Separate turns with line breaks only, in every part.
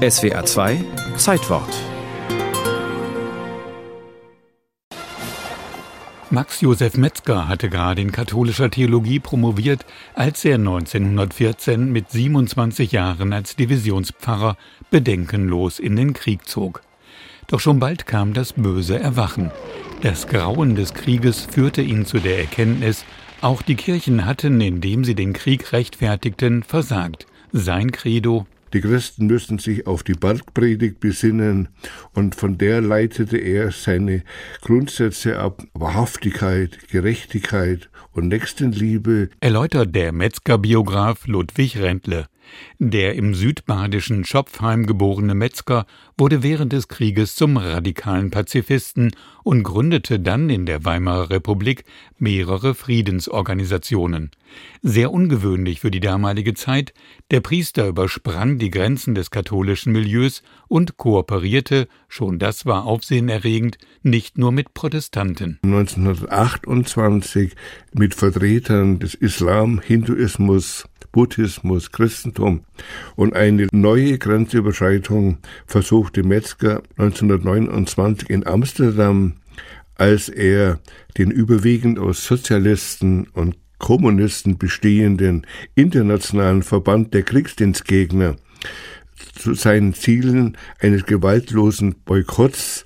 SWA 2 Zeitwort
Max Josef Metzger hatte gerade in katholischer Theologie promoviert, als er 1914 mit 27 Jahren als Divisionspfarrer bedenkenlos in den Krieg zog. Doch schon bald kam das böse Erwachen. Das Grauen des Krieges führte ihn zu der Erkenntnis, auch die Kirchen hatten, indem sie den Krieg rechtfertigten, versagt. Sein Credo
die Christen müssen sich auf die Bergpredigt besinnen und von der leitete er seine Grundsätze ab. Wahrhaftigkeit, Gerechtigkeit und Nächstenliebe.
Erläutert der Metzger-Biograf Ludwig Rentle. Der im südbadischen Schopfheim geborene Metzger wurde während des Krieges zum radikalen Pazifisten und gründete dann in der Weimarer Republik mehrere Friedensorganisationen. Sehr ungewöhnlich für die damalige Zeit, der Priester übersprang die Grenzen des katholischen Milieus und kooperierte, schon das war aufsehenerregend, nicht nur mit Protestanten.
1928 mit Vertretern des Islam, Hinduismus, Buddhismus, Christentum und eine neue Grenzüberschreitung versuchte Metzger 1929 in Amsterdam, als er den überwiegend aus Sozialisten und Kommunisten bestehenden Internationalen Verband der Kriegsdienstgegner zu seinen Zielen eines gewaltlosen Boykotts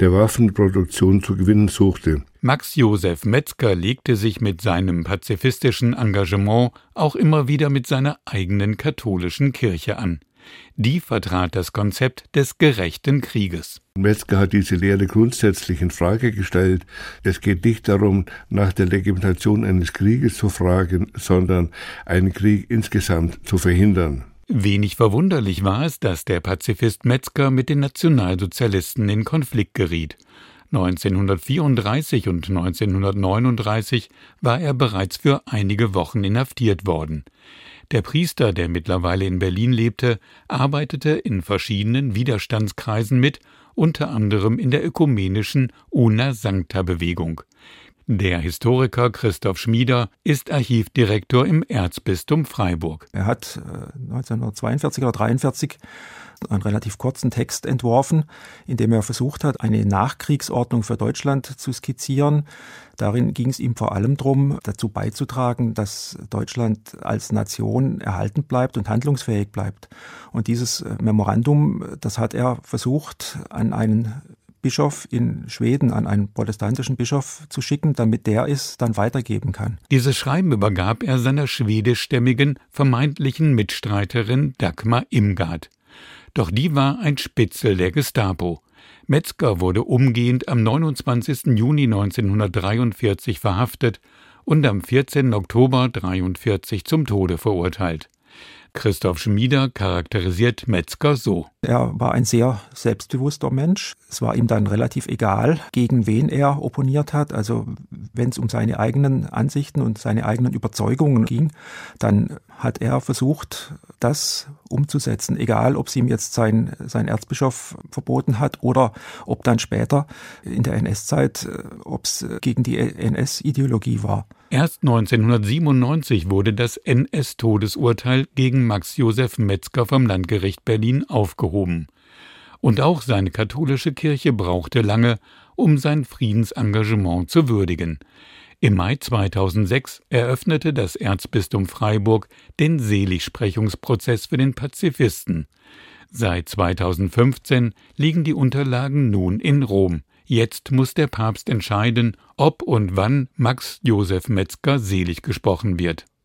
der Waffenproduktion zu gewinnen suchte.
Max Josef Metzger legte sich mit seinem pazifistischen Engagement auch immer wieder mit seiner eigenen katholischen Kirche an. Die vertrat das Konzept des gerechten Krieges.
Metzger hat diese Lehre grundsätzlich in Frage gestellt. Es geht nicht darum, nach der Legitimation eines Krieges zu fragen, sondern einen Krieg insgesamt zu verhindern.
Wenig verwunderlich war es, dass der Pazifist Metzger mit den Nationalsozialisten in Konflikt geriet. 1934 und 1939 war er bereits für einige Wochen inhaftiert worden. Der Priester, der mittlerweile in Berlin lebte, arbeitete in verschiedenen Widerstandskreisen mit, unter anderem in der ökumenischen Una Sancta Bewegung. Der Historiker Christoph Schmieder ist Archivdirektor im Erzbistum Freiburg.
Er hat 1942 äh, oder 1943 einen relativ kurzen Text entworfen, in dem er versucht hat, eine Nachkriegsordnung für Deutschland zu skizzieren. Darin ging es ihm vor allem darum, dazu beizutragen, dass Deutschland als Nation erhalten bleibt und handlungsfähig bleibt. Und dieses äh, Memorandum, das hat er versucht, an einen Bischof in Schweden an einen protestantischen Bischof zu schicken, damit der es dann weitergeben kann.
Dieses Schreiben übergab er seiner schwedischstämmigen, vermeintlichen Mitstreiterin Dagmar Imgard. Doch die war ein Spitzel der Gestapo. Metzger wurde umgehend am 29. Juni 1943 verhaftet und am 14. Oktober 1943 zum Tode verurteilt. Christoph Schmieder charakterisiert Metzger so.
Er war ein sehr selbstbewusster Mensch. Es war ihm dann relativ egal, gegen wen er opponiert hat. Also wenn es um seine eigenen Ansichten und seine eigenen Überzeugungen ging, dann hat er versucht, das umzusetzen, egal ob es ihm jetzt sein, sein Erzbischof verboten hat oder ob dann später in der NS-Zeit, ob es gegen die NS-Ideologie war.
Erst 1997 wurde das NS-Todesurteil gegen Max Josef Metzger vom Landgericht Berlin aufgehoben. Und auch seine katholische Kirche brauchte lange, um sein Friedensengagement zu würdigen. Im Mai 2006 eröffnete das Erzbistum Freiburg den Seligsprechungsprozess für den Pazifisten. Seit 2015 liegen die Unterlagen nun in Rom. Jetzt muss der Papst entscheiden, ob und wann Max Josef Metzger selig gesprochen wird.